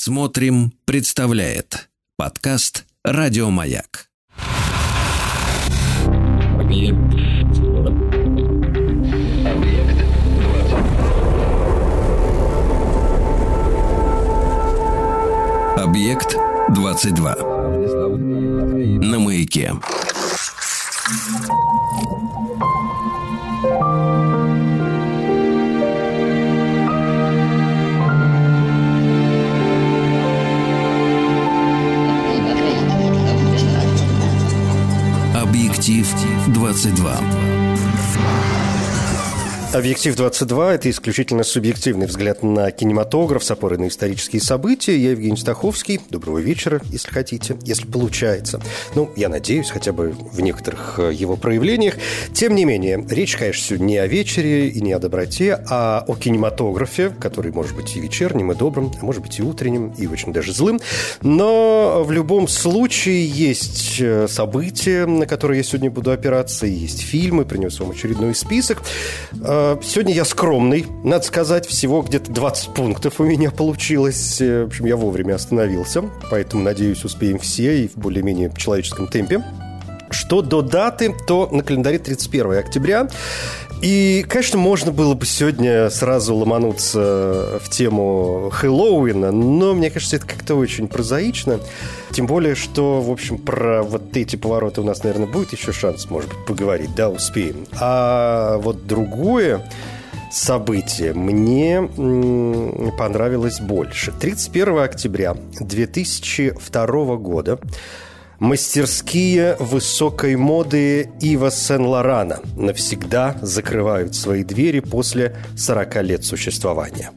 Смотрим, представляет подкаст Радиомаяк. Объект 22. На маяке. Объектив 22. Объектив 22 – это исключительно субъективный взгляд на кинематограф с опорой на исторические события. Я Евгений Стаховский. Доброго вечера, если хотите, если получается. Ну, я надеюсь, хотя бы в некоторых э, его проявлениях. Тем не менее, речь, конечно, не о вечере и не о доброте, а о кинематографе, который может быть и вечерним, и добрым, а может быть и утренним, и очень даже злым. Но в любом случае есть э, события, на которые я сегодня буду опираться, есть фильмы, принес вам очередной список – Э, сегодня я скромный, надо сказать, всего где-то 20 пунктов у меня получилось. Э, в общем, я вовремя остановился, поэтому, надеюсь, успеем все и в более-менее человеческом темпе. Что до даты, то на календаре 31 октября. И, конечно, можно было бы сегодня сразу ломануться в тему Хэллоуина, но мне кажется, это как-то очень прозаично. Тем более, что, в общем, про вот эти повороты у нас, наверное, будет еще шанс, может быть, поговорить. Да, успеем. А вот другое событие мне понравилось больше. 31 октября 2002 года Мастерские высокой моды Ива Сен-Лорана навсегда закрывают свои двери после 40 лет существования.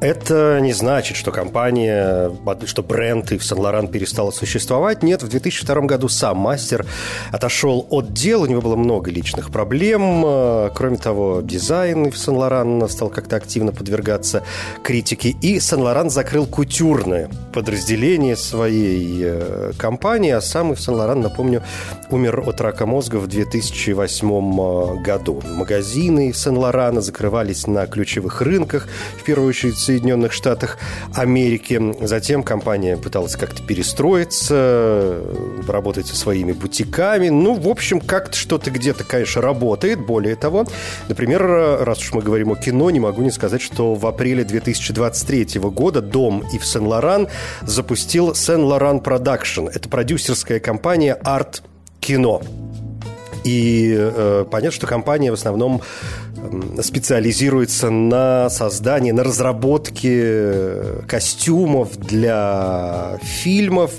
Это не значит, что компания, что бренд Ив Сен-Лоран перестала существовать. Нет, в 2002 году сам мастер отошел от дел, у него было много личных проблем. Кроме того, дизайн Ив Сен-Лоран стал как-то активно подвергаться критике. И Сен-Лоран закрыл кутюрное подразделение своей э, компании, а сам Ив Сен-Лоран, напомню, умер от рака мозга в 2008 э, году. Магазины Сен-Лорана закрывались на ключевых рынках, в первую очередь Соединенных Штатах Америки. Затем компания пыталась как-то перестроиться, работать со своими бутиками. Ну, в общем, как-то что-то где-то, конечно, работает. Более того, например, раз уж мы говорим о кино, не могу не сказать, что в апреле 2023 года Дом Ив Сен-Лоран запустил Saint Laurent Production. Это продюсерская компания Арт Кино. И э, понятно, что компания в основном специализируется на создании, на разработке костюмов для фильмов.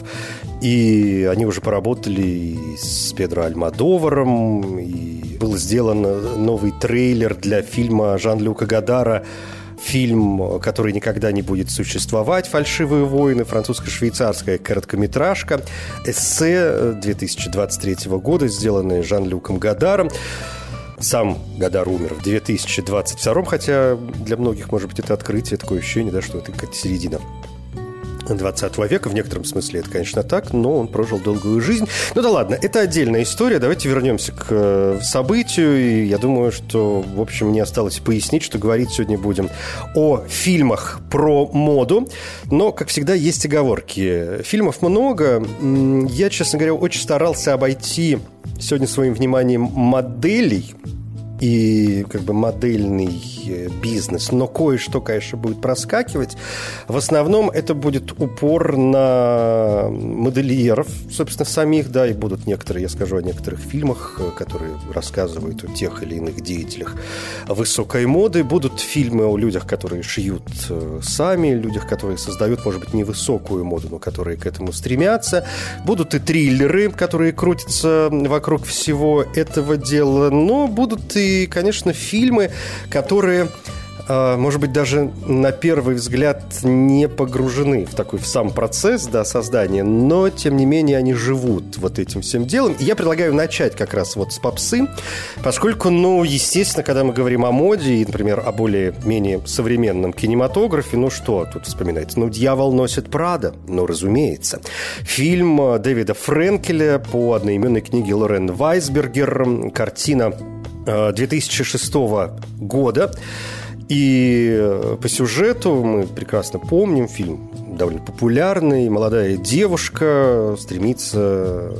И они уже поработали с Педро Альмадоваром, и был сделан новый трейлер для фильма Жан-Люка Гадара фильм, который никогда не будет существовать, «Фальшивые войны», французско-швейцарская короткометражка, эссе 2023 года, сделанное Жан-Люком Гадаром. Сам Гадар умер в 2022, хотя для многих, может быть, это открытие, такое ощущение, да, что это как середина 20 века. В некотором смысле это, конечно, так, но он прожил долгую жизнь. Ну да ладно, это отдельная история. Давайте вернемся к э, событию. И я думаю, что, в общем, мне осталось пояснить, что говорить сегодня будем о фильмах про моду. Но, как всегда, есть оговорки. Фильмов много. Я, честно говоря, очень старался обойти сегодня своим вниманием моделей и как бы модельный э, бизнес, но кое-что, конечно, будет проскакивать. В основном это будет упор на модельеров, собственно, самих, да, и будут некоторые, я скажу о некоторых фильмах, э, которые рассказывают о тех или иных деятелях высокой моды. Будут фильмы о людях, которые шьют э, сами, людях, которые создают, может быть, невысокую моду, но которые к этому стремятся. Будут и триллеры, которые крутятся вокруг всего этого дела, но будут и конечно, фильмы, которые а, может быть, даже на первый взгляд не погружены в такой в сам процесс да, создания, но, тем не менее, они живут вот этим всем делом. И я предлагаю начать как раз вот с попсы, поскольку, ну, естественно, когда мы говорим о моде и, например, о более-менее современном кинематографе, ну что тут вспоминается? Ну, «Дьявол носит Прада», ну, разумеется. Фильм а, Дэвида Френкеля по одноименной книге Лорен Вайсбергер, картина 2006 э, года. И э, по сюжету мы прекрасно помним фильм довольно популярный. Молодая девушка стремится,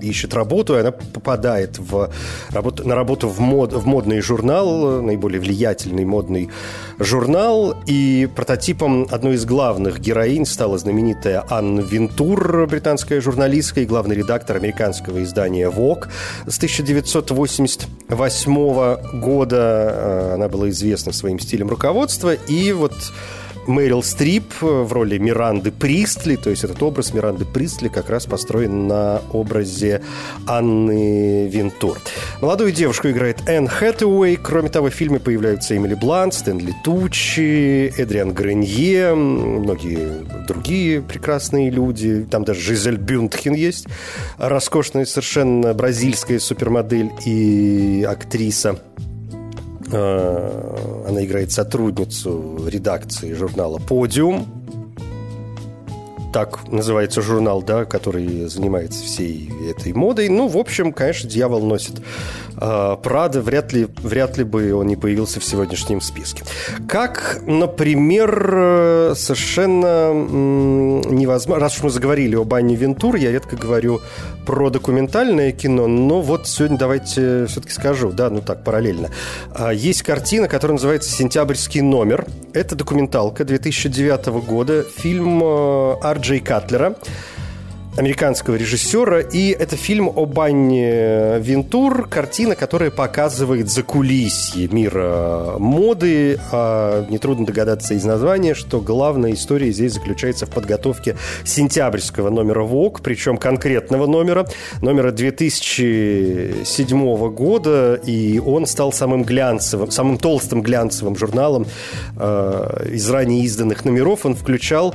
ищет работу, и она попадает в работу, на работу в, мод, в модный журнал, наиболее влиятельный модный журнал. И прототипом одной из главных героинь стала знаменитая Анна Винтур, британская журналистка и главный редактор американского издания Vogue с 1988 года. Э, она была известна своим стилем руководства. И вот Мэрил Стрип в роли Миранды Пристли, то есть этот образ Миранды Пристли как раз построен на образе Анны Винтур. Молодую девушку играет Энн Хэтэуэй. Кроме того, в фильме появляются Эмили Блант, Стэнли Тучи, Эдриан Гренье, многие другие прекрасные люди. Там даже Жизель Бюнтхен есть, роскошная совершенно бразильская супермодель и актриса. Э, она играет сотрудницу редакции журнала «Подиум». Так называется журнал, да, который занимается всей этой модой. Ну, в общем, конечно, дьявол носит э, Прада. Вряд ли, вряд ли бы он не появился в сегодняшнем списке. Как, например, совершенно невозможно... Раз уж мы заговорили об Анне Вентур, я редко говорю про документальное кино, но вот сегодня давайте все-таки скажу, да, ну так, параллельно. А, есть картина, которая называется «Сентябрьский номер». Это документалка 2009 года, фильм э, Арджей Катлера американского режиссера. И это фильм об Анне Винтур, картина, которая показывает закулисье мира моды. А нетрудно догадаться из названия, что главная история здесь заключается в подготовке сентябрьского номера ВОК, причем конкретного номера, номера 2007 года, и он стал самым глянцевым, самым толстым глянцевым журналом э, из ранее изданных номеров. Он включал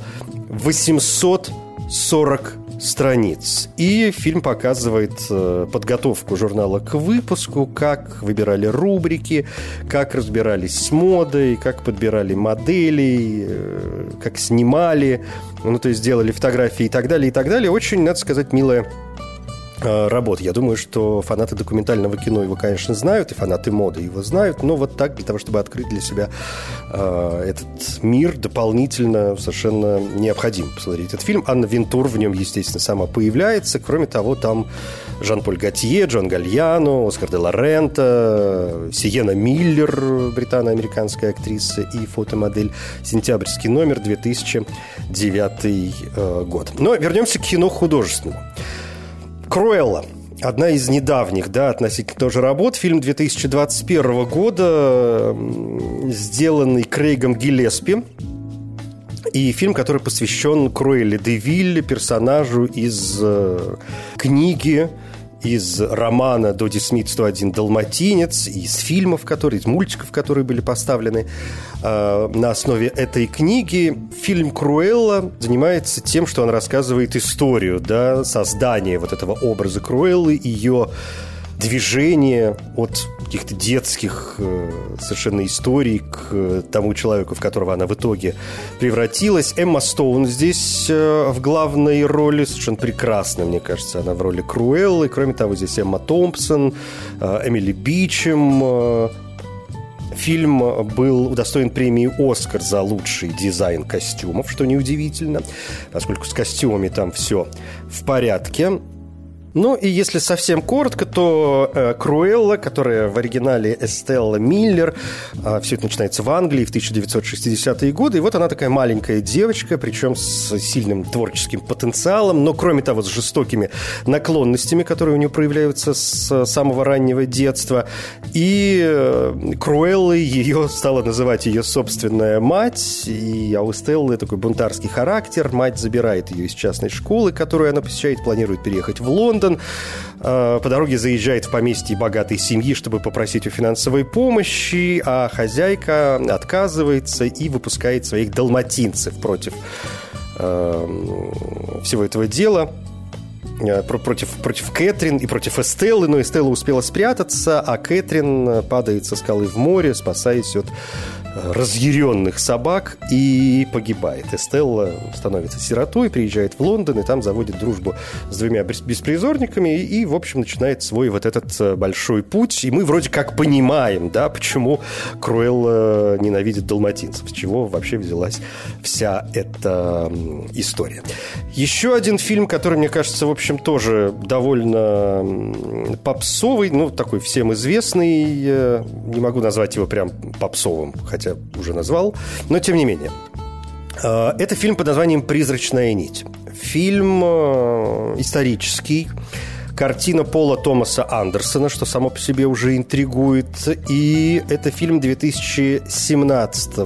840 страниц. И фильм показывает э, подготовку журнала к выпуску, как выбирали рубрики, как разбирались с модой, как подбирали моделей, э, как снимали, ну, то есть делали фотографии и так далее, и так далее. Очень, надо сказать, милая работ. Я думаю, что фанаты документального кино его, конечно, знают, и фанаты моды его знают, но вот так, для того, чтобы открыть для себя э, этот мир, дополнительно совершенно необходимо посмотреть этот фильм. Анна Винтур в нем, естественно, сама появляется. Кроме того, там Жан-Поль Готье, Джон Гальяно, Оскар де Лорента, Сиена Миллер, британо-американская актриса и фотомодель. Сентябрьский номер, 2009 э, год. Но вернемся к кино художественному. Круэлла. Одна из недавних, да, относительно тоже работ. Фильм 2021 года, сделанный Крейгом Гиллеспи. И фильм, который посвящен Круэлле де Вилле, персонажу из э, книги из романа Доди Смит «101 Далматинец», из фильмов, которые, из мультиков, которые были поставлены э, на основе этой книги. Фильм «Круэлла» занимается тем, что он рассказывает историю да, создания вот этого образа Круэллы, ее движение от каких-то детских э, совершенно историй к э, тому человеку, в которого она в итоге превратилась. Эмма Стоун здесь э, в главной роли, совершенно прекрасно, мне кажется, она в роли Круэллы. Кроме того, здесь Эмма Томпсон, Эмили Бичем, Фильм был удостоен премии «Оскар» за лучший дизайн костюмов, что неудивительно, поскольку с костюмами там все в порядке. Ну и если совсем коротко, то э, Круэлла, которая в оригинале Эстелла Миллер, э, все это начинается в Англии в 1960-е годы, и вот она такая маленькая девочка, причем с сильным творческим потенциалом, но кроме того с жестокими наклонностями, которые у нее проявляются с самого раннего детства. И э, Круэллой ее стала называть ее собственная мать, и у Эстеллы такой бунтарский характер, мать забирает ее из частной школы, которую она посещает, планирует переехать в Лондон, Лондон. Э, по дороге заезжает в поместье богатой семьи, чтобы попросить у финансовой помощи, а хозяйка отказывается и выпускает своих далматинцев против э, всего этого дела э, против, против Кэтрин и против Эстеллы, но Эстелла успела спрятаться, а Кэтрин падает со скалы в море, спасаясь от разъяренных собак и погибает. Эстелла становится сиротой, приезжает в Лондон и там заводит дружбу с двумя беспризорниками и, в общем, начинает свой вот этот э, большой путь. И мы вроде как понимаем, да, почему Круэлла ненавидит далматинцев, с чего вообще взялась вся эта история. Еще один фильм, который, мне кажется, в общем, тоже довольно попсовый, ну, такой всем известный, э, не могу назвать его прям попсовым, хотя хотя уже назвал, но тем не менее. А, это фильм под названием «Призрачная нить». Фильм э, исторический, картина Пола Томаса Андерсона, что само по себе уже интригует. И это фильм 2017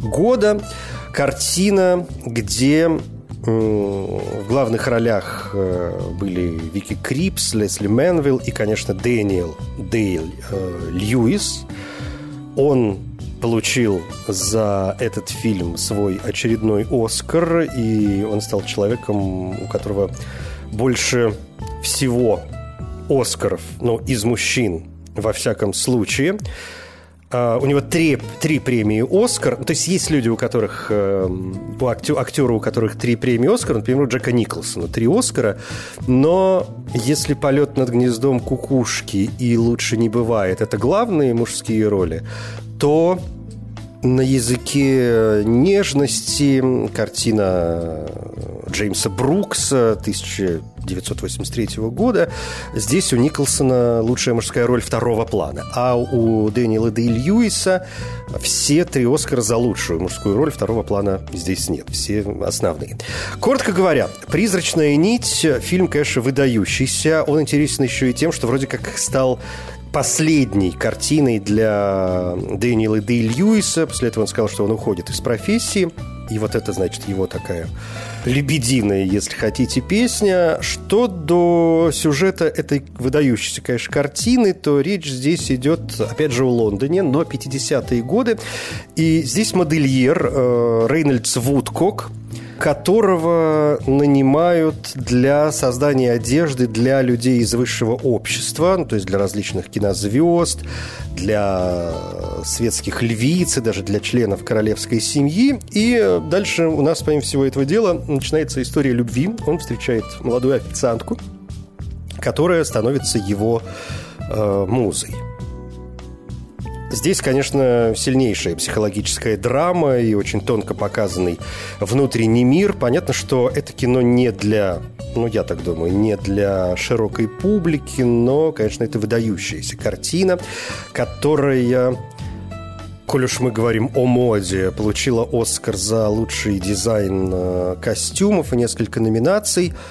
года. Картина, где в главных ролях э, были Вики Крипс, Лесли Мэнвилл и, конечно, Дэниел Дейл э, Льюис. Он получил за этот фильм свой очередной Оскар, и он стал человеком, у которого больше всего Оскаров, ну, из мужчин, во всяком случае. Uh, у него три, три премии «Оскар». То есть есть люди, у которых, uh, у актер, у которых три премии «Оскар», например, у Джека Николсона три «Оскара». Но если «Полет над гнездом кукушки» и «Лучше не бывает» — это главные мужские роли, то на языке нежности картина Джеймса Брукса 1983 года. Здесь у Николсона лучшая мужская роль второго плана. А у Дэниела Дэй Льюиса все три Оскара за лучшую мужскую роль второго плана здесь нет. Все основные. Коротко говоря, «Призрачная нить» фильм, конечно, выдающийся. Он интересен еще и тем, что вроде как стал последней картиной для Дэниела Дэй Льюиса. После этого он сказал, что он уходит из профессии. И вот это, значит, его такая лебединая, если хотите, песня. Что до сюжета этой выдающейся, конечно, картины, то речь здесь идет, опять же, о Лондоне, но 50-е годы. И здесь модельер э, Рейнольдс Вудкок – которого нанимают для создания одежды для людей из высшего общества, ну, то есть для различных кинозвезд, для светских львиц и даже для членов королевской семьи. И дальше у нас, помимо всего этого дела, начинается история любви. Он встречает молодую официантку, которая становится его э, музой. Здесь, конечно, сильнейшая психологическая драма и очень тонко показанный внутренний мир. Понятно, что это кино не для, ну, я так думаю, не для широкой публики, но, конечно, это выдающаяся картина, которая коль уж мы говорим о моде, получила Оскар за лучший дизайн э, костюмов и несколько номинаций –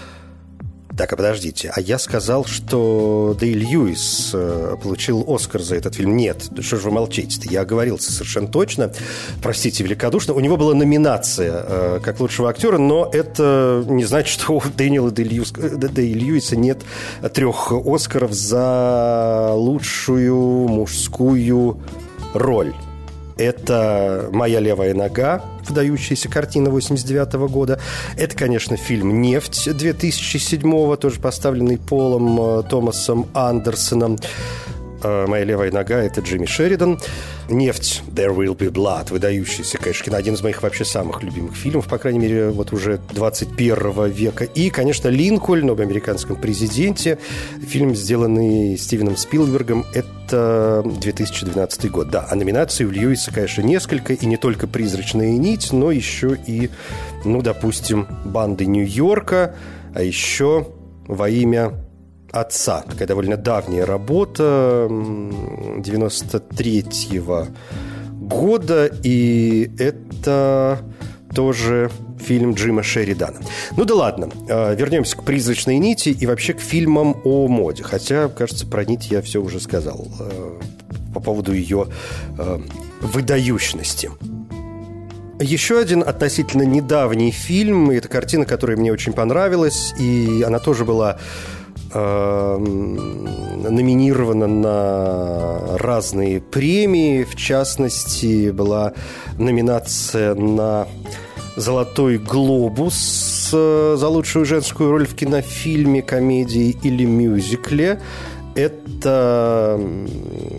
так, а подождите, а я сказал, что Дэй Льюис э, получил Оскар за этот фильм. Нет, что же вы молчите-то? Я оговорился совершенно точно. Простите великодушно. У него была номинация э, как лучшего актера, но это не значит, что у Дэниела Льюис, Дэй Льюиса нет трех Оскаров за лучшую мужскую роль. Это «Моя левая нога», выдающаяся картина 89 года. Это, конечно, фильм «Нефть» 2007 тоже поставленный Полом э, Томасом Андерсоном. Э, «Моя левая нога» — это Джимми Шеридан. «Нефть» «There will be blood» выдающийся, конечно, один из моих вообще самых любимых фильмов, по крайней мере, вот уже 21 века. И, конечно, «Линкольн» об американском президенте. Фильм, сделанный Стивеном Спилбергом. Это 2012 год. Да, а номинаций у Льюиса, конечно, несколько. И не только «Призрачная нить», но еще и, ну, допустим, «Банды Нью-Йорка», а еще «Во имя отца. Такая довольно давняя работа 93-го года. И это тоже фильм Джима Шеридана. Ну да ладно, а, вернемся к «Призрачной нити» и вообще к фильмам о моде. Хотя, кажется, про нить я все уже сказал а, по поводу ее а, выдающности. Еще один относительно недавний фильм, это картина, которая мне очень понравилась, и она тоже была номинирована на разные премии. В частности, была номинация на «Золотой глобус» за лучшую женскую роль в кинофильме, комедии или мюзикле. Это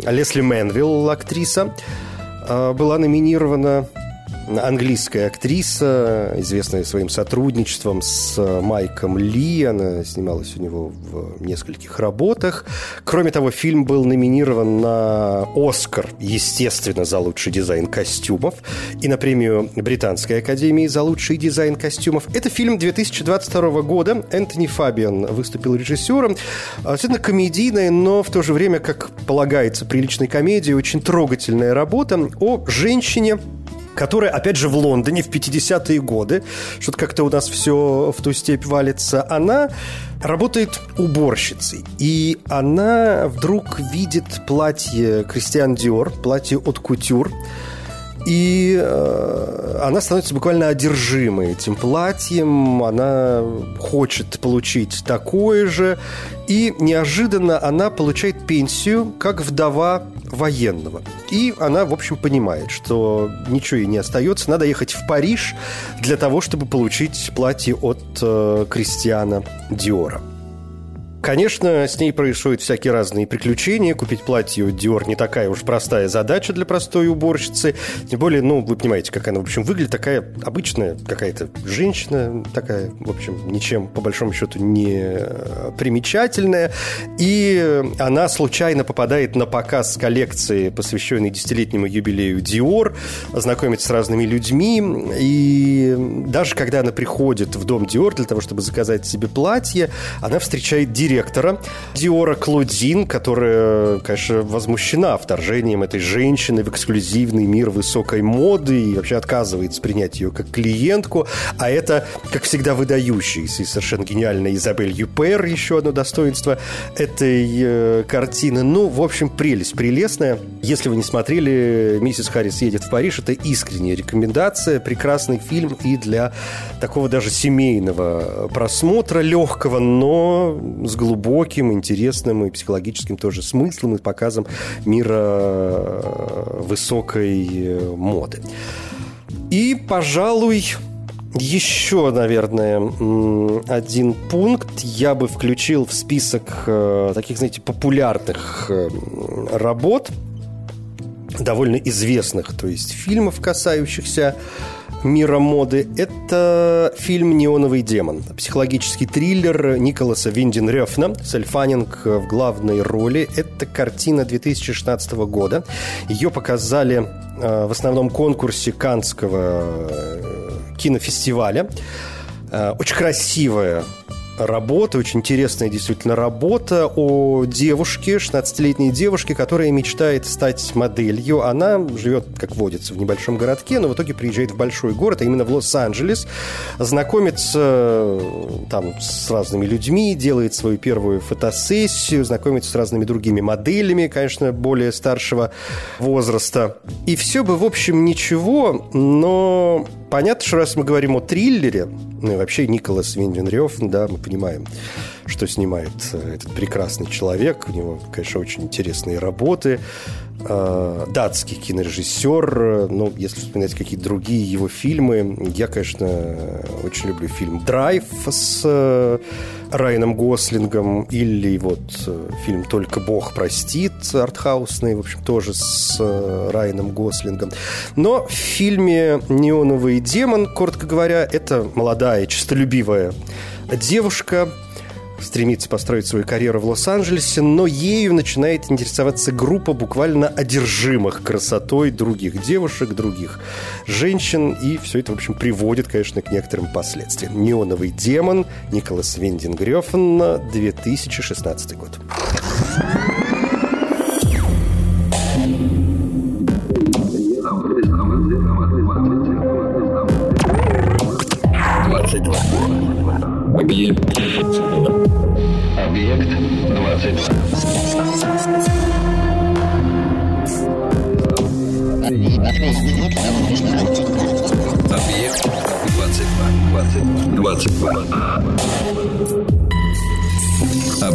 Лесли Мэнвилл, актриса. а, была номинирована английская актриса, известная своим сотрудничеством с Майком Ли. Она снималась у него в нескольких работах. Кроме того, фильм был номинирован на «Оскар», естественно, за лучший дизайн костюмов и на премию Британской академии за лучший дизайн костюмов. Это фильм 2022 года. Энтони Фабиан выступил режиссером. Абсолютно комедийная, но в то же время, как полагается приличной комедии, очень трогательная работа о женщине, которая, опять же, в Лондоне в 50-е годы, что-то как-то у нас все в ту степь валится, она работает уборщицей. И она вдруг видит платье Кристиан Диор, платье от кутюр, и э, она становится буквально одержимой этим платьем, она хочет получить такое же, и неожиданно она получает пенсию как вдова военного. И она, в общем, понимает, что ничего ей не остается, надо ехать в Париж для того, чтобы получить платье от э, Кристиана Диора. Конечно, с ней происходят всякие разные приключения. Купить платье Диор не такая уж простая задача для простой уборщицы. Тем более, ну, вы понимаете, как она, в общем, выглядит. Такая обычная какая-то женщина, такая, в общем, ничем, по большому счету, не э, примечательная. И она случайно попадает на показ коллекции, посвященной десятилетнему юбилею Диор, знакомится с разными людьми. И даже когда она приходит в дом Диор для того, чтобы заказать себе платье, она встречает директора директора Диора Клодин, которая, конечно, возмущена вторжением этой женщины в эксклюзивный мир высокой моды и вообще отказывается принять ее как клиентку. А это, как всегда, выдающаяся и совершенно гениальная Изабель Юпер, еще одно достоинство этой э, картины. Ну, в общем, прелесть прелестная. Если вы не смотрели «Миссис Харрис едет в Париж», это искренняя рекомендация. Прекрасный фильм и для такого даже семейного просмотра, легкого, но с глубоким, интересным и психологическим тоже смыслом и показом мира э, высокой э, моды. И, пожалуй, еще, наверное, один пункт я бы включил в список э, таких, знаете, популярных работ, довольно известных, то есть фильмов, касающихся мира моды, это фильм «Неоновый демон». Психологический триллер Николаса Виндин-Рёфна с Эльфанинг в главной роли. Это картина 2016 года. Ее показали э, в основном конкурсе Канского э, кинофестиваля. Э, очень красивая работа, очень интересная действительно работа о девушке, 16-летней девушке, которая мечтает стать моделью. Она живет, как водится, в небольшом городке, но в итоге приезжает в большой город, а именно в Лос-Анджелес, знакомится э, там с разными людьми, делает свою первую фотосессию, знакомится с разными другими моделями, конечно, более старшего возраста. И все бы, в общем, ничего, но понятно, что раз мы говорим о триллере, ну и вообще Николас Винденрёв, да, мы понимаем, что снимает э, этот прекрасный человек. У него, конечно, очень интересные работы. Э, датский кинорежиссер. Ну, если вспоминать какие-то другие его фильмы, я, конечно, очень люблю фильм «Драйв» с э, Райаном Гослингом или вот фильм «Только Бог простит» артхаусный, в общем, тоже с Райаном Гослингом. Но в фильме «Неоновый демон», коротко говоря, это молодая, честолюбивая девушка, стремится построить свою карьеру в Лос-Анджелесе, но ею начинает интересоваться группа буквально одержимых красотой других девушек, других женщин, и все это, в общем, приводит, конечно, к некоторым последствиям. «Неоновый демон» Николас Виндингрёфен, 2016 год.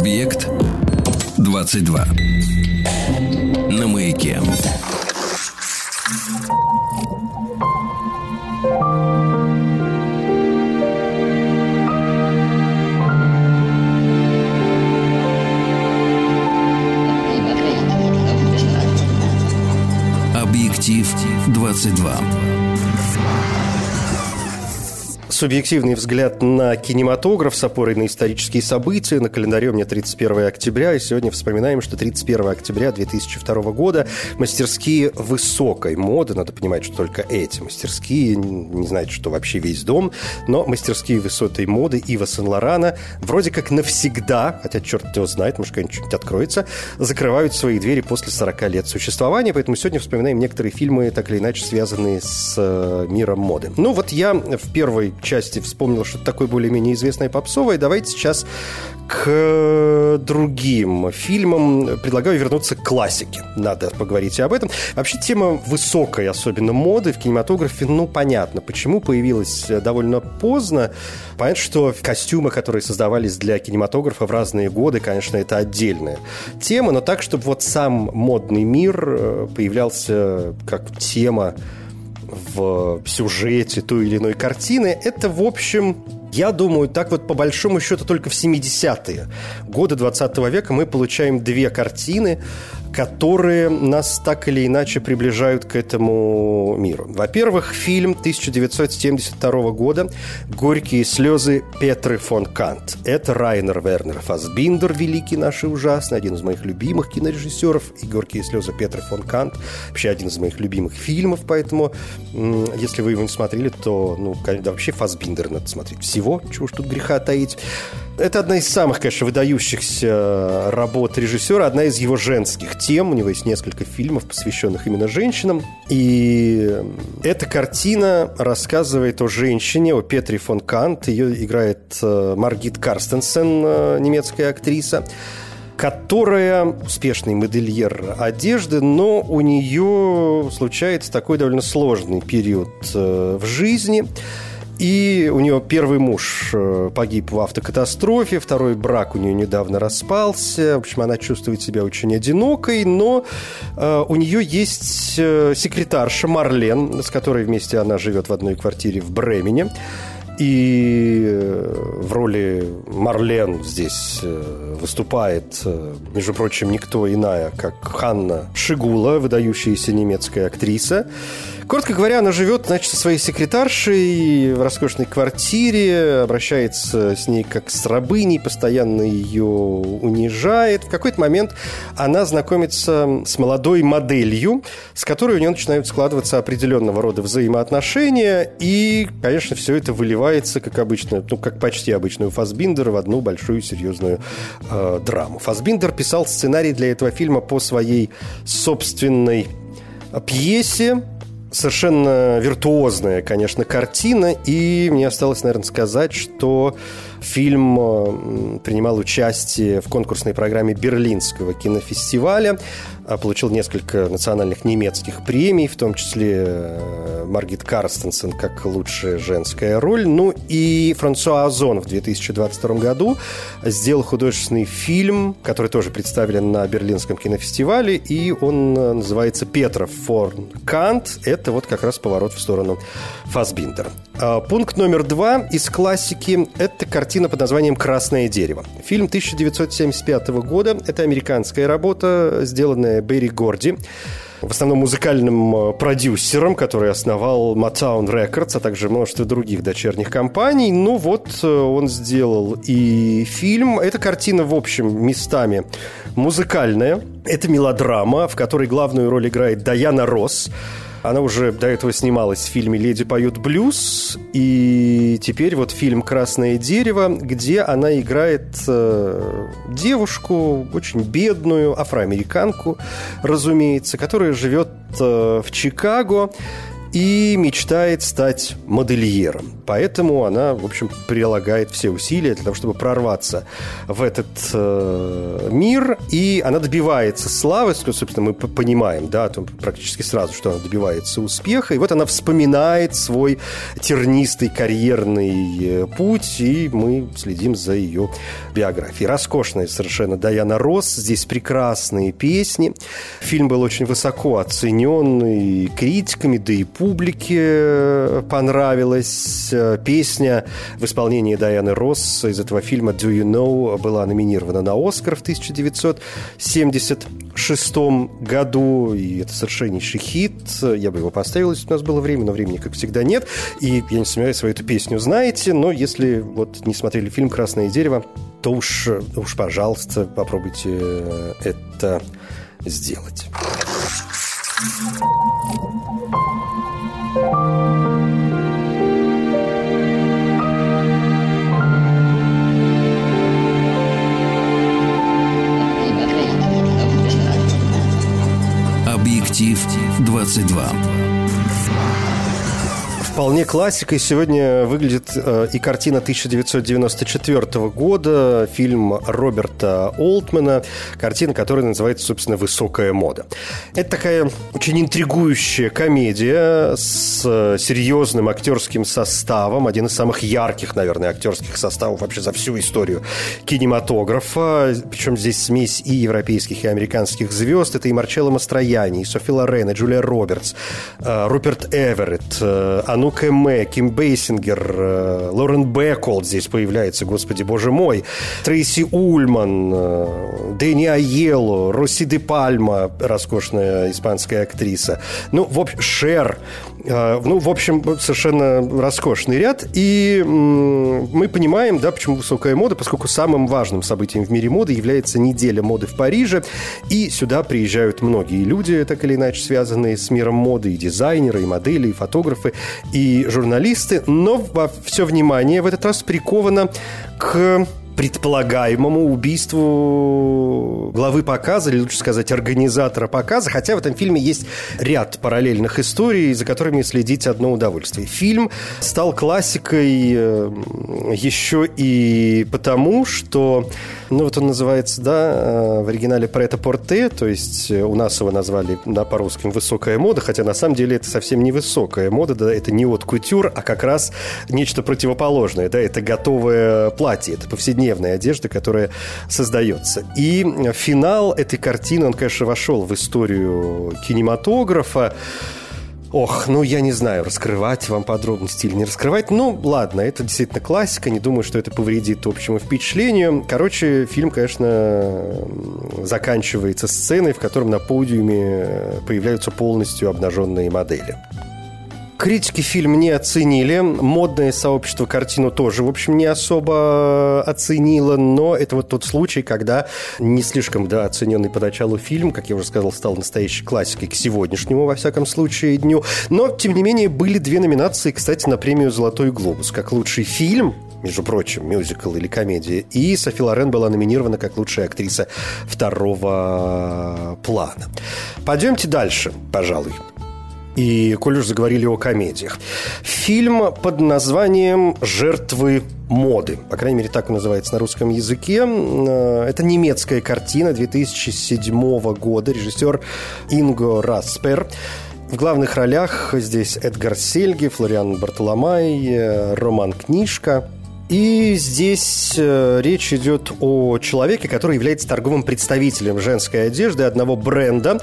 Объект 22. На маяке. Объектив 22. Субъективный взгляд на кинематограф с опорой на исторические события. На календаре у меня 31 октября, и сегодня вспоминаем, что 31 октября 2002 года мастерские высокой моды, надо понимать, что только эти мастерские, не знает, что вообще весь дом, но мастерские высокой моды Ива Сен-Лорана вроде как навсегда, хотя черт его знает, может, когда-нибудь откроется, закрывают свои двери после 40 лет существования, поэтому сегодня вспоминаем некоторые фильмы, так или иначе связанные с э, миром моды. Ну вот я в первой части вспомнил что-то такое более-менее известное попсовое. Давайте сейчас к другим фильмам. Предлагаю вернуться к классике. Надо поговорить и об этом. Вообще тема высокой, особенно моды в кинематографе, ну, понятно, почему появилась довольно поздно. Понятно, что костюмы, которые создавались для кинематографа в разные годы, конечно, это отдельная тема, но так, чтобы вот сам модный мир э, появлялся как тема в сюжете той или иной картины, это, в общем, я думаю, так вот по большому счету только в 70-е годы 20 века мы получаем две картины, которые нас так или иначе приближают к этому миру. Во-первых, фильм 1972 года «Горькие слезы Петры фон Кант». Это Райнер Вернер Фасбиндер, великий наш и ужасный, один из моих любимых кинорежиссеров, и «Горькие слезы Петры фон Кант» вообще один из моих любимых фильмов, поэтому если вы его не смотрели, то ну, да, вообще Фасбиндер надо смотреть. Всего, чего ж тут греха таить. Это одна из самых, конечно, выдающихся работ режиссера, одна из его женских тем. У него есть несколько фильмов, посвященных именно женщинам. И эта картина рассказывает о женщине, о Петре фон Кант. Ее играет э, Маргит Карстенсен, э, немецкая актриса которая успешный модельер одежды, но у нее случается такой довольно сложный период э, в жизни – и у нее первый муж э, погиб в автокатастрофе, второй брак у нее недавно распался. В общем, она чувствует себя очень одинокой, но э, у нее есть э, секретарша Марлен, с которой вместе она живет в одной квартире в Бремене. И в роли Марлен здесь выступает, между прочим, никто иная, как Ханна Шигула, выдающаяся немецкая актриса. Коротко говоря, она живет, значит, со своей секретаршей в роскошной квартире, обращается с ней как с рабыней, постоянно ее унижает. В какой-то момент она знакомится с молодой моделью, с которой у нее начинают складываться определенного рода взаимоотношения, и, конечно, все это выливается, как обычно, ну, как почти обычную Фасбиндера, в одну большую серьезную э, драму. Фасбиндер писал сценарий для этого фильма по своей собственной пьесе, совершенно виртуозная, конечно, картина. И мне осталось, наверное, сказать, что фильм э, принимал участие в конкурсной программе Берлинского кинофестиваля. А, получил несколько национальных немецких премий, в том числе э, Маргит Карстенсен как лучшая женская роль. Ну и Франсуа Озон в 2022 году сделал художественный фильм, который тоже представлен на Берлинском кинофестивале, и он э, называется «Петров форн Кант». Это вот как раз поворот в сторону Фасбиндера. А, пункт номер два из классики – это картина под названием «Красное дерево». Фильм 1975 года. Это американская работа, сделанная Берри Горди в основном музыкальным э, продюсером, который основал Motown Records, а также множество других дочерних компаний. Ну вот, э, он сделал и фильм. Эта картина, в общем, местами музыкальная. Это мелодрама, в которой главную роль играет Даяна Росс. Она уже до этого снималась в фильме «Леди поют блюз», и теперь вот фильм «Красное дерево», где она играет э, девушку, очень бедную, афроамериканку, разумеется, которая живет э, в Чикаго, и мечтает стать модельером. Поэтому она, в общем, прилагает все усилия для того, чтобы прорваться в этот э, мир, и она добивается славы, собственно, мы понимаем, да, то практически сразу, что она добивается успеха, и вот она вспоминает свой тернистый карьерный э, путь, и мы следим за ее биографией. Роскошная совершенно Даяна Росс, здесь прекрасные песни. Фильм был очень высоко оценен и критиками, да и публике понравилось. Песня в исполнении Дайаны Росс из этого фильма «Do You Know» была номинирована на «Оскар» в 1976 году, и это совершеннейший хит. Я бы его поставил, если у нас было время, но времени, как всегда, нет. И я не сомневаюсь, вы эту песню знаете, но если вот не смотрели фильм «Красное дерево», то уж, уж пожалуйста, попробуйте это сделать. 22 вполне классикой сегодня выглядит э, и картина 1994 года, фильм Роберта Олтмана, картина, которая называется, собственно, «Высокая мода». Это такая очень интригующая комедия с серьезным актерским составом, один из самых ярких, наверное, актерских составов вообще за всю историю кинематографа, причем здесь смесь и европейских, и американских звезд. Это и Марчелло Мастрояни, и Софи Лорен, и Джулия Робертс, э, Руперт Эверетт, э, Анук Эме, Ким Бейсингер, э, Лорен Бэколл здесь появляется, господи боже мой, Трейси Ульман, э, Дэнни Айело, Росси де Пальма, роскошная испанская актриса. Ну, в общем, Шер. Э, ну, в общем, совершенно роскошный ряд. И мы понимаем, да, почему высокая мода, поскольку самым важным событием в мире моды является неделя моды в Париже. И сюда приезжают многие люди, так или иначе связанные с миром моды, и дизайнеры, и модели, и фотографы, и журналисты. Но все внимание в этот раз приковано к предполагаемому убийству главы показа, или лучше сказать, организатора показа, хотя в этом фильме есть ряд параллельных историй, за которыми следить одно удовольствие. Фильм стал классикой э, еще и потому, что, ну вот он называется, да, э, в оригинале «Прета порте», то есть э, у нас его назвали, да, по-русски «Высокая мода», хотя на самом деле это совсем не высокая мода, да, это не от кутюр, а как раз нечто противоположное, да, это готовое платье, это повседневное повседневной одежды, которая создается. И финал этой картины, он, конечно, вошел в историю кинематографа. Ох, ну я не знаю, раскрывать вам подробности или не раскрывать. Ну, ладно, это действительно классика, не думаю, что это повредит общему впечатлению. Короче, фильм, конечно, заканчивается сценой, в котором на подиуме появляются полностью обнаженные модели. Критики фильм не оценили. Модное сообщество картину тоже, в общем, не особо оценило. Но это вот тот случай, когда не слишком да, оцененный поначалу фильм, как я уже сказал, стал настоящей классикой к сегодняшнему, во всяком случае, дню. Но, тем не менее, были две номинации, кстати, на премию «Золотой глобус». Как лучший фильм между прочим, мюзикл или комедия. И Софи Лорен была номинирована как лучшая актриса второго плана. Пойдемте дальше, пожалуй. И коль уж заговорили о комедиях. Фильм под названием «Жертвы моды». По крайней мере, так он называется на русском языке. Э, это немецкая картина 2007 года. Режиссер Инго Распер. В главных ролях здесь Эдгар Сельги, Флориан Бартоломай, э, Роман Книжка – и здесь э, речь идет о человеке, который является торговым представителем женской одежды одного бренда.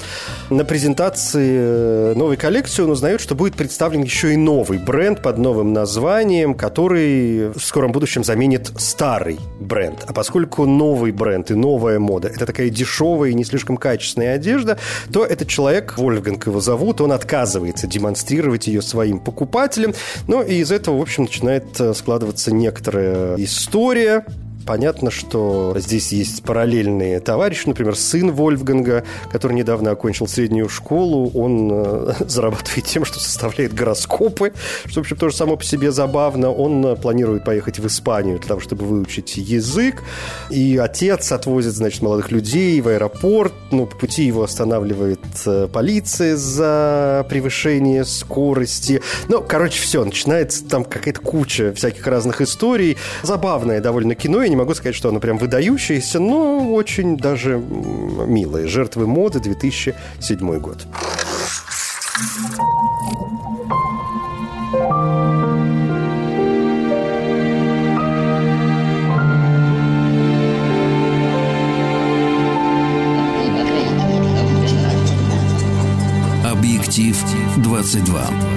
На презентации э, новой коллекции он узнает, что будет представлен еще и новый бренд под новым названием, который в скором будущем заменит старый бренд. А поскольку новый бренд и новая мода – это такая дешевая и не слишком качественная одежда, то этот человек, Вольфганг его зовут, он отказывается демонстрировать ее своим покупателям. Ну и из этого, в общем, начинает э, складываться некоторые история Понятно, что здесь есть параллельные товарищи, например, сын Вольфганга, который недавно окончил среднюю школу, он э, зарабатывает тем, что составляет гороскопы, что, в общем, тоже само по себе забавно. Он э, планирует поехать в Испанию для того, чтобы выучить язык, и отец отвозит, значит, молодых людей в аэропорт, ну, по пути его останавливает э, полиция за превышение скорости. Ну, короче, все, начинается там какая-то куча всяких разных историй. Забавное довольно кино, я не могу сказать, что оно прям выдающееся, но очень даже милое. «Жертвы моды», 2007 год. Объектив 22.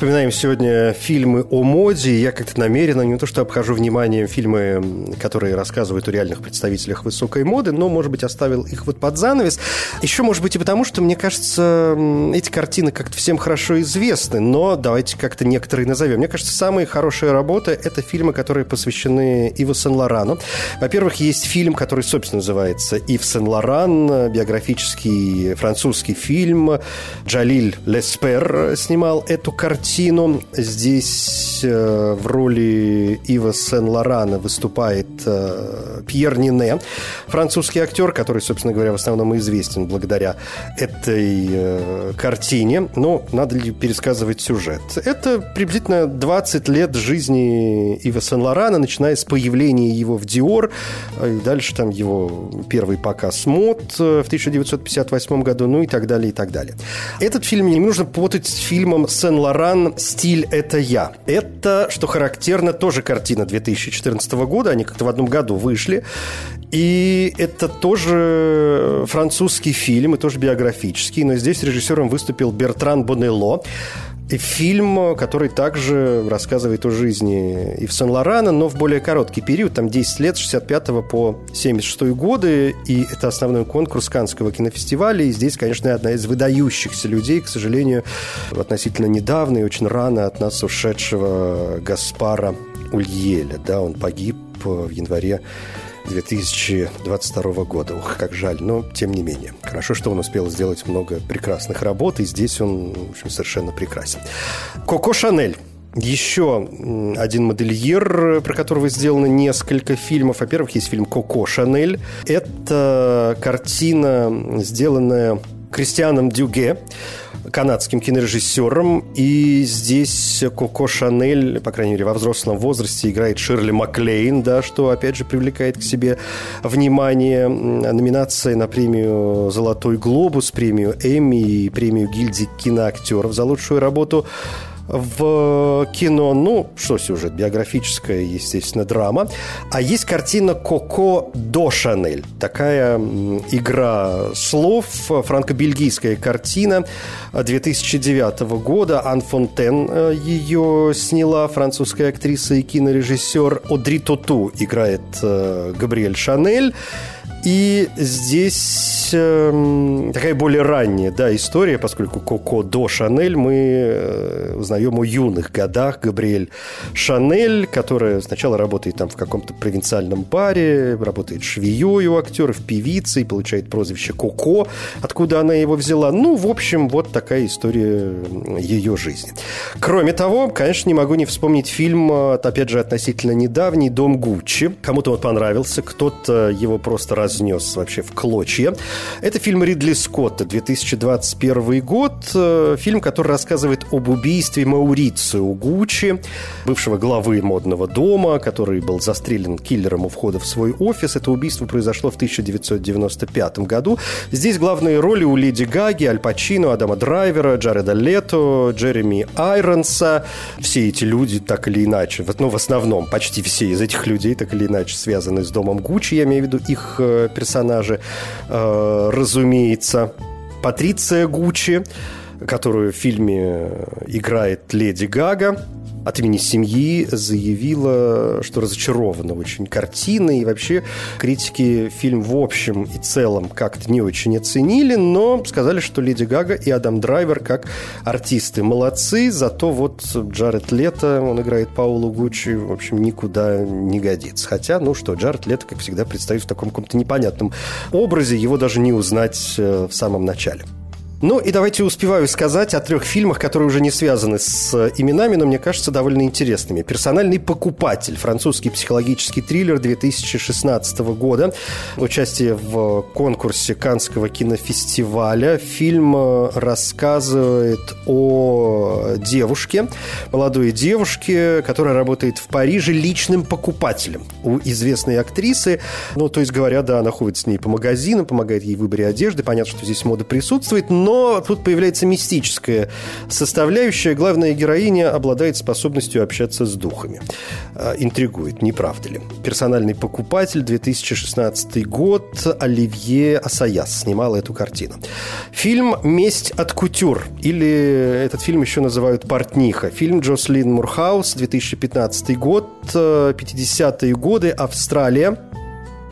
Вспоминаем сегодня фильмы о моде. Я как-то намеренно не то что обхожу вниманием фильмы, которые рассказывают о реальных представителях высокой моды, но, может быть, оставил их вот под занавес. Еще, может быть, и потому, что, мне кажется, эти картины как-то всем хорошо известны, но давайте как-то некоторые назовем. Мне кажется, самые хорошие работы – это фильмы, которые посвящены Иву Сен-Лорану. Во-первых, есть фильм, который, собственно, называется «Ив Сен-Лоран», биографический французский фильм. Джалиль Леспер снимал эту картину картину. Здесь э, в роли Ива Сен-Лорана выступает э, Пьер Нине, французский актер, который, собственно говоря, в основном известен благодаря этой э, картине. Но надо ли пересказывать сюжет? Это приблизительно 20 лет жизни Ива Сен-Лорана, начиная с появления его в Диор, и дальше там его первый показ мод в 1958 году, ну и так далее, и так далее. Этот фильм не нужно путать с фильмом Сен-Лоран роман «Стиль – это я». Это, что характерно, тоже картина 2014 года. Они как-то в одном году вышли. И это тоже французский фильм, и тоже биографический. Но здесь режиссером выступил Бертран Бонелло. Фильм, который также рассказывает о жизни Ив Сен-Лорана, но в более короткий период, там 10 лет, с 65 по 76 годы, и это основной конкурс Канского кинофестиваля, и здесь, конечно, одна из выдающихся людей, к сожалению, относительно недавно и очень рано от нас ушедшего Гаспара Ульеля, да, он погиб в январе 2022 года. Ух, как жаль, но тем не менее. Хорошо, что он успел сделать много прекрасных работ, и здесь он, в общем, совершенно прекрасен. Коко Шанель. Еще один модельер, про которого сделано несколько фильмов. Во-первых, есть фильм «Коко Шанель». Это картина, сделанная Кристианом Дюге канадским кинорежиссером. И здесь Коко Шанель, по крайней мере, во взрослом возрасте играет Ширли Маклейн, да, что, опять же, привлекает к себе внимание. Номинация на премию «Золотой глобус», премию «Эмми» и премию гильдии киноактеров за лучшую работу – в кино, ну, что сюжет, биографическая, естественно, драма. А есть картина «Коко до Шанель». Такая игра слов, франко-бельгийская картина 2009 года. Ан Фонтен э, ее сняла, французская актриса и кинорежиссер. Одри Тоту играет э, Габриэль Шанель. И здесь э, такая более ранняя да, история, поскольку Коко до Шанель мы э, узнаем о юных годах Габриэль Шанель, которая сначала работает там в каком-то провинциальном баре, работает швеей у актеров, певицей, получает прозвище Коко, откуда она его взяла. Ну, в общем, вот такая история ее жизни. Кроме того, конечно, не могу не вспомнить фильм, э, опять же, относительно недавний «Дом Гуччи». Кому-то он понравился, кто-то его просто раз разнес вообще в клочья. Это фильм Ридли Скотта, 2021 год. Э, фильм, который рассказывает об убийстве Маурицио Гуччи, бывшего главы модного дома, который был застрелен киллером у входа в свой офис. Это убийство произошло в 1995 году. Здесь главные роли у Леди Гаги, Аль Пачино, Адама Драйвера, Джареда Лето, Джереми Айронса. Все эти люди так или иначе, ну, в основном, почти все из этих людей так или иначе связаны с домом Гуччи, я имею в виду их э, персонажи, э, разумеется. Патриция Гуччи, которую в фильме играет Леди Гага от имени семьи заявила, что разочарована очень картиной. И вообще критики фильм в общем и целом как-то не очень оценили, но сказали, что Леди Гага и Адам Драйвер как артисты молодцы, зато вот Джаред Лето, он играет Паулу Гуччи, в общем, никуда не годится. Хотя, ну что, Джаред Лето, как всегда, предстоит в таком каком-то непонятном образе, его даже не узнать э, в самом начале. Ну и давайте успеваю сказать о трех фильмах, которые уже не связаны с э, именами, но мне кажется довольно интересными. «Персональный покупатель» – французский психологический триллер 2016 года. Участие в конкурсе Канского кинофестиваля. Фильм э, рассказывает о девушке, молодой девушке, которая работает в Париже личным покупателем у известной актрисы. Ну, то есть говоря, да, она ходит с ней по магазинам, помогает ей в выборе одежды. Понятно, что здесь мода присутствует, но но тут появляется мистическая составляющая. Главная героиня обладает способностью общаться с духами. А, интригует, не правда ли? Персональный покупатель, 2016 год, Оливье Асаяс снимал эту картину. Фильм «Месть от кутюр» или этот фильм еще называют «Портниха». Фильм Джослин Мурхаус, 2015 год, 50-е годы, Австралия.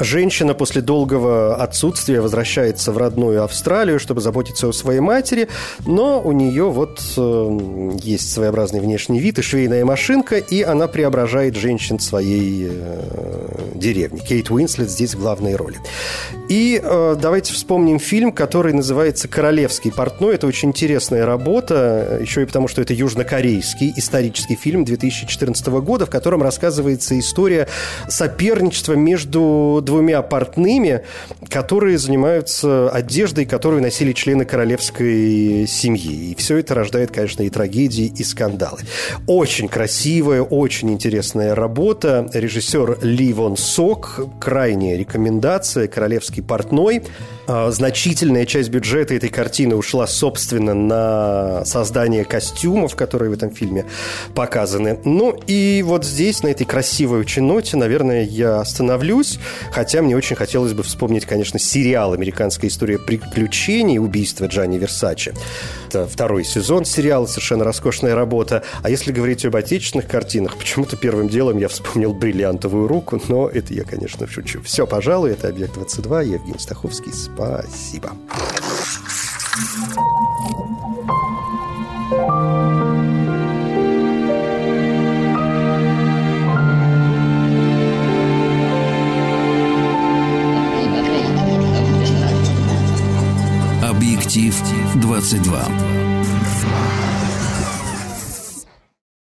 Женщина после долгого отсутствия возвращается в родную Австралию, чтобы заботиться о своей матери, но у нее вот э, есть своеобразный внешний вид и швейная машинка, и она преображает женщин своей э, деревни. Кейт Уинслет здесь в главной роли. И э, давайте вспомним фильм, который называется «Королевский портной». Это очень интересная работа, еще и потому, что это южнокорейский исторический фильм 2014 года, в котором рассказывается история соперничества между двумя портными, которые занимаются одеждой, которую носили члены королевской семьи. И все это рождает, конечно, и трагедии, и скандалы. Очень красивая, очень интересная работа. Режиссер Ли Вон Сок. Крайняя рекомендация. Королевский портной. А, значительная часть бюджета этой картины ушла, собственно, на создание костюмов, которые в этом фильме показаны. Ну и вот здесь, на этой красивой очень ноте, наверное, я остановлюсь. Хотя мне очень хотелось бы вспомнить, конечно, сериал «Американская история приключений. Убийство Джанни Версачи». Это второй сезон сериала, совершенно роскошная работа. А если говорить об отечественных картинах, почему-то первым делом я вспомнил «Бриллиантовую руку», но это я, конечно, шучу. Все, пожалуй, это «Объект-22», Евгений Стаховский. Спасибо. Объектив 22.